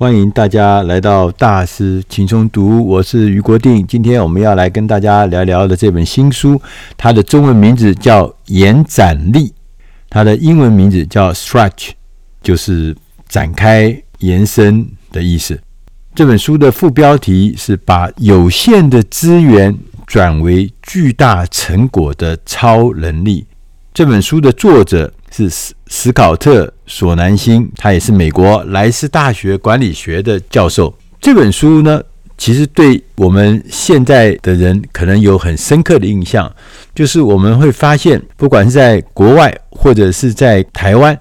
欢迎大家来到大师轻松读，我是余国定。今天我们要来跟大家聊聊的这本新书，它的中文名字叫《延展力》，它的英文名字叫 Stretch，就是展开、延伸的意思。这本书的副标题是“把有限的资源转为巨大成果的超能力”。这本书的作者是史史考特·索南星，他也是美国莱斯大学管理学的教授。这本书呢，其实对我们现在的人可能有很深刻的印象，就是我们会发现，不管是在国外或者是在台湾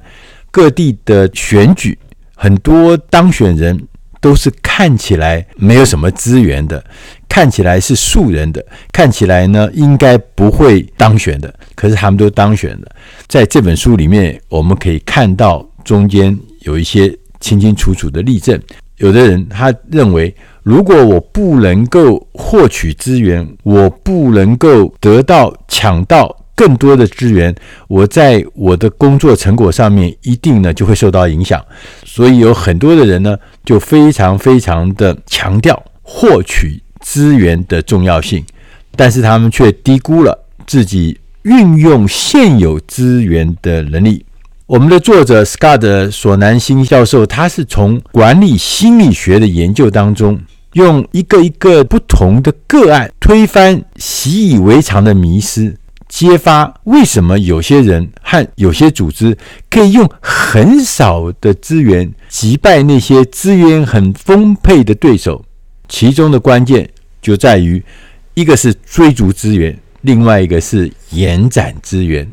各地的选举，很多当选人。都是看起来没有什么资源的，看起来是素人的，看起来呢应该不会当选的，可是他们都当选了。在这本书里面，我们可以看到中间有一些清清楚楚的例证。有的人他认为，如果我不能够获取资源，我不能够得到抢到。更多的资源，我在我的工作成果上面一定呢就会受到影响，所以有很多的人呢就非常非常的强调获取资源的重要性，但是他们却低估了自己运用现有资源的能力。我们的作者 Scott 索南辛教授，他是从管理心理学的研究当中，用一个一个不同的个案推翻习以为常的迷思。揭发为什么有些人和有些组织可以用很少的资源击败那些资源很丰沛的对手，其中的关键就在于一个是追逐资源，另外一个是延展资源。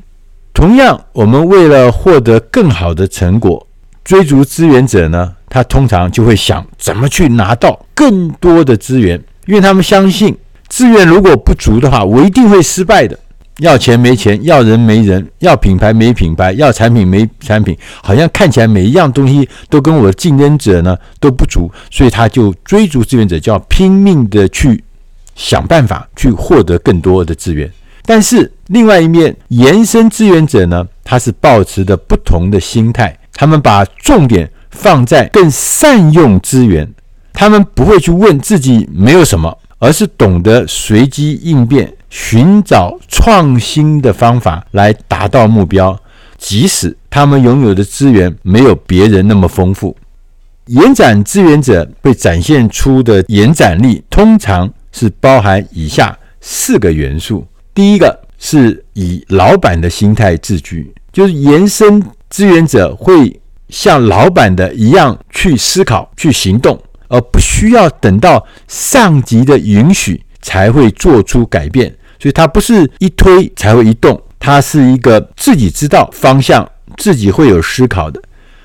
同样，我们为了获得更好的成果，追逐资源者呢，他通常就会想怎么去拿到更多的资源，因为他们相信资源如果不足的话，我一定会失败的。要钱没钱，要人没人，要品牌没品牌，要产品没产品，好像看起来每一样东西都跟我的竞争者呢都不足，所以他就追逐资源者，就要拼命的去想办法去获得更多的资源。但是另外一面，延伸志愿者呢，他是抱持的不同的心态，他们把重点放在更善用资源，他们不会去问自己没有什么，而是懂得随机应变。寻找创新的方法来达到目标，即使他们拥有的资源没有别人那么丰富。延展资源者会展现出的延展力，通常是包含以下四个元素：第一个是以老板的心态自居，就是延伸资源者会像老板的一样去思考、去行动，而不需要等到上级的允许。才会做出改变，所以他不是一推才会一动，他是一个自己知道方向、自己会有思考的。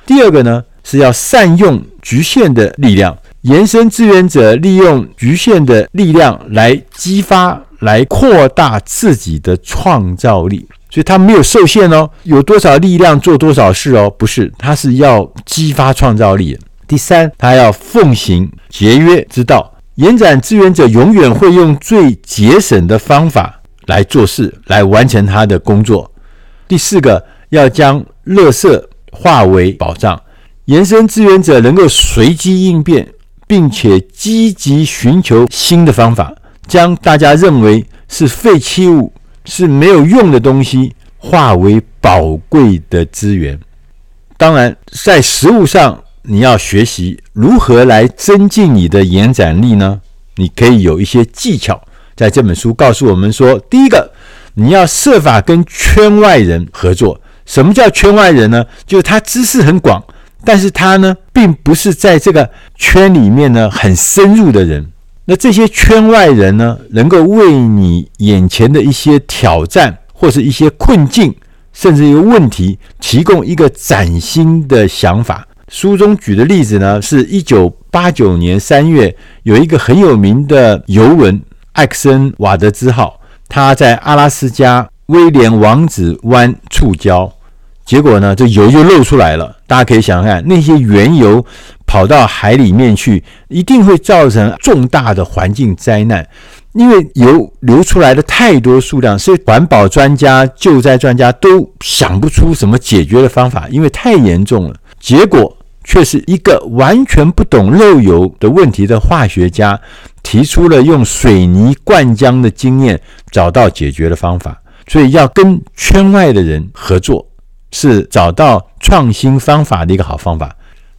第二个呢，是要善用局限的力量，延伸志愿者利用局限的力量来激发、来扩大自己的创造力，所以他没有受限哦，有多少力量做多少事哦，不是，他是要激发创造力。第三，他要奉行节约之道。延展志愿者永远会用最节省的方法来做事，来完成他的工作。第四个，要将垃圾化为宝藏。延伸志愿者能够随机应变，并且积极寻求新的方法，将大家认为是废弃物、是没有用的东西化为宝贵的资源。当然，在实物上。你要学习如何来增进你的延展力呢？你可以有一些技巧，在这本书告诉我们说，第一个，你要设法跟圈外人合作。什么叫圈外人呢？就是他知识很广，但是他呢，并不是在这个圈里面呢很深入的人。那这些圈外人呢，能够为你眼前的一些挑战或是一些困境，甚至一个问题，提供一个崭新的想法。书中举的例子呢，是一九八九年三月，有一个很有名的邮轮艾克森瓦德兹号，它在阿拉斯加威廉王子湾触礁，结果呢，这油就漏出来了。大家可以想想看，那些原油跑到海里面去，一定会造成重大的环境灾难，因为油流出来的太多数量，所以环保专家、救灾专家都想不出什么解决的方法，因为太严重了。结果。却是一个完全不懂漏油的问题的化学家，提出了用水泥灌浆的经验，找到解决的方法。所以要跟圈外的人合作，是找到创新方法的一个好方法。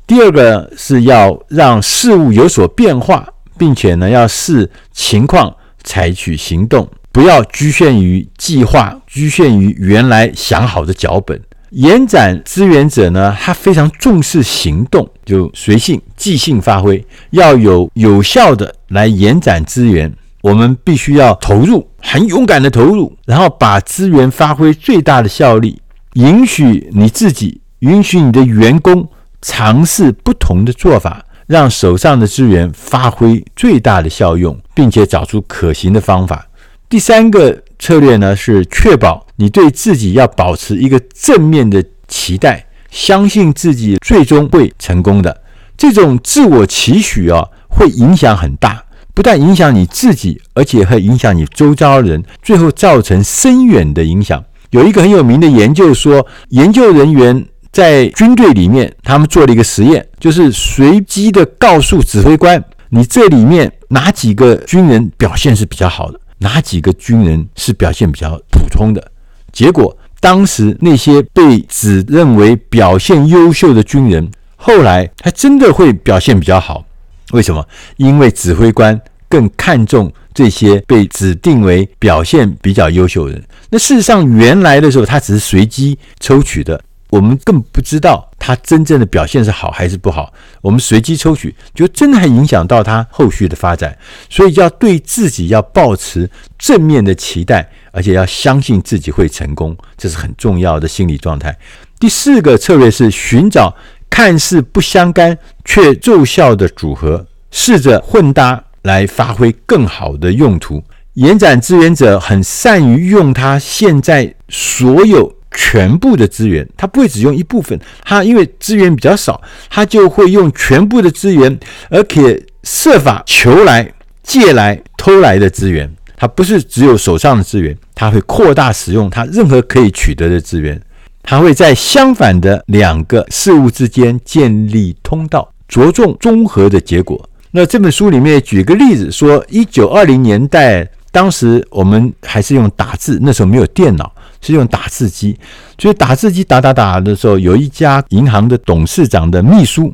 第二个是要让事物有所变化，并且呢，要视情况采取行动，不要局限于计划，局限于原来想好的脚本。延展资源者呢，他非常重视行动，就随性、即兴发挥，要有有效的来延展资源。我们必须要投入，很勇敢的投入，然后把资源发挥最大的效力。允许你自己，允许你的员工尝试不同的做法，让手上的资源发挥最大的效用，并且找出可行的方法。第三个策略呢，是确保你对自己要保持一个正面的期待，相信自己最终会成功的。这种自我期许啊，会影响很大，不但影响你自己，而且会影响你周遭人，最后造成深远的影响。有一个很有名的研究说，研究人员在军队里面，他们做了一个实验，就是随机的告诉指挥官，你这里面哪几个军人表现是比较好的。哪几个军人是表现比较普通的？结果，当时那些被指认为表现优秀的军人，后来还真的会表现比较好。为什么？因为指挥官更看重这些被指定为表现比较优秀的人。那事实上，原来的时候他只是随机抽取的。我们更不知道他真正的表现是好还是不好。我们随机抽取，就真的还影响到他后续的发展。所以要对自己要保持正面的期待，而且要相信自己会成功，这是很重要的心理状态。第四个策略是寻找看似不相干却奏效的组合，试着混搭来发挥更好的用途。延展资源者很善于用他现在所有。全部的资源，他不会只用一部分。他因为资源比较少，他就会用全部的资源，而且设法求来、借来、偷来的资源。它不是只有手上的资源，它会扩大使用它任何可以取得的资源。它会在相反的两个事物之间建立通道，着重综合的结果。那这本书里面举个例子说，一九二零年代，当时我们还是用打字，那时候没有电脑。是用打字机，所以打字机打打打的时候，有一家银行的董事长的秘书，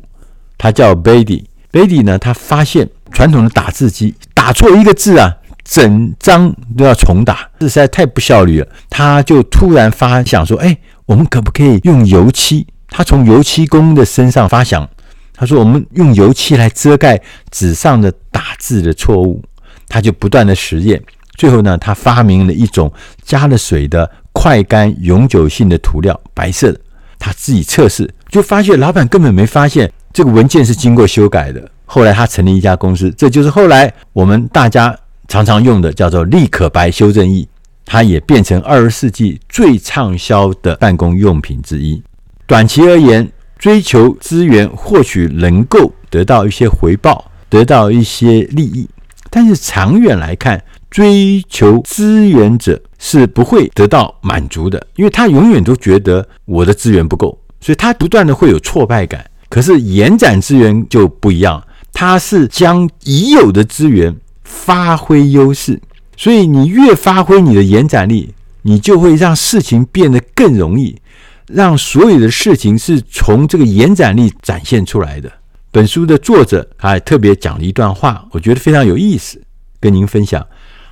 他叫 Beatty。Beatty 呢，他发现传统的打字机打错一个字啊，整张都要重打，这实在太不效率了。他就突然发想说：“哎，我们可不可以用油漆？”他从油漆工的身上发想，他说：“我们用油漆来遮盖纸上的打字的错误。”他就不断的实验，最后呢，他发明了一种加了水的。快干永久性的涂料，白色的，他自己测试就发现，老板根本没发现这个文件是经过修改的。后来他成立一家公司，这就是后来我们大家常常用的叫做立可白修正液，它也变成二十世纪最畅销的办公用品之一。短期而言，追求资源或许能够得到一些回报，得到一些利益，但是长远来看，追求资源者是不会得到满足的，因为他永远都觉得我的资源不够，所以他不断的会有挫败感。可是延展资源就不一样，它是将已有的资源发挥优势，所以你越发挥你的延展力，你就会让事情变得更容易，让所有的事情是从这个延展力展现出来的。本书的作者还特别讲了一段话，我觉得非常有意思，跟您分享。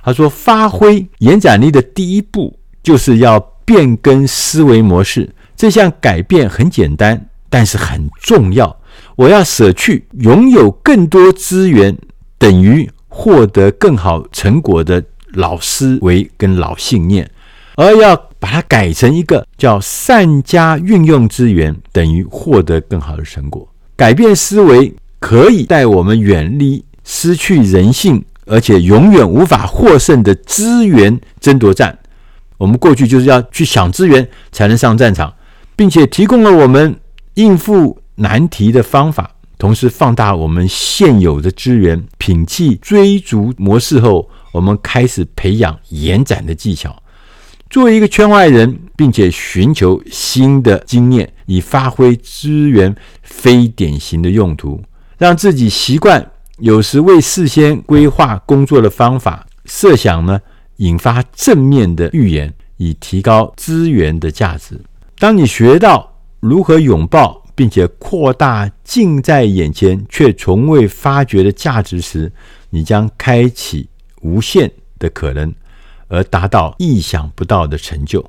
他说：“发挥延展力的第一步，就是要变更思维模式。这项改变很简单，但是很重要。我要舍去拥有更多资源等于获得更好成果的老思维跟老信念，而要把它改成一个叫善加运用资源等于获得更好的成果。改变思维可以带我们远离失去人性。”而且永远无法获胜的资源争夺战，我们过去就是要去抢资源才能上战场，并且提供了我们应付难题的方法，同时放大我们现有的资源，摒弃追逐模式后，我们开始培养延展的技巧。作为一个圈外人，并且寻求新的经验，以发挥资源非典型的用途，让自己习惯有时未事先规划工作的方法，设想呢，引发正面的预言，以提高资源的价值。当你学到如何拥抱并且扩大近在眼前却从未发觉的价值时，你将开启无限的可能。而达到意想不到的成就。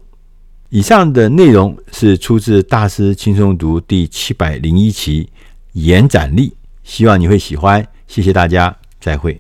以上的内容是出自《大师轻松读》第七百零一期，延展力，希望你会喜欢。谢谢大家，再会。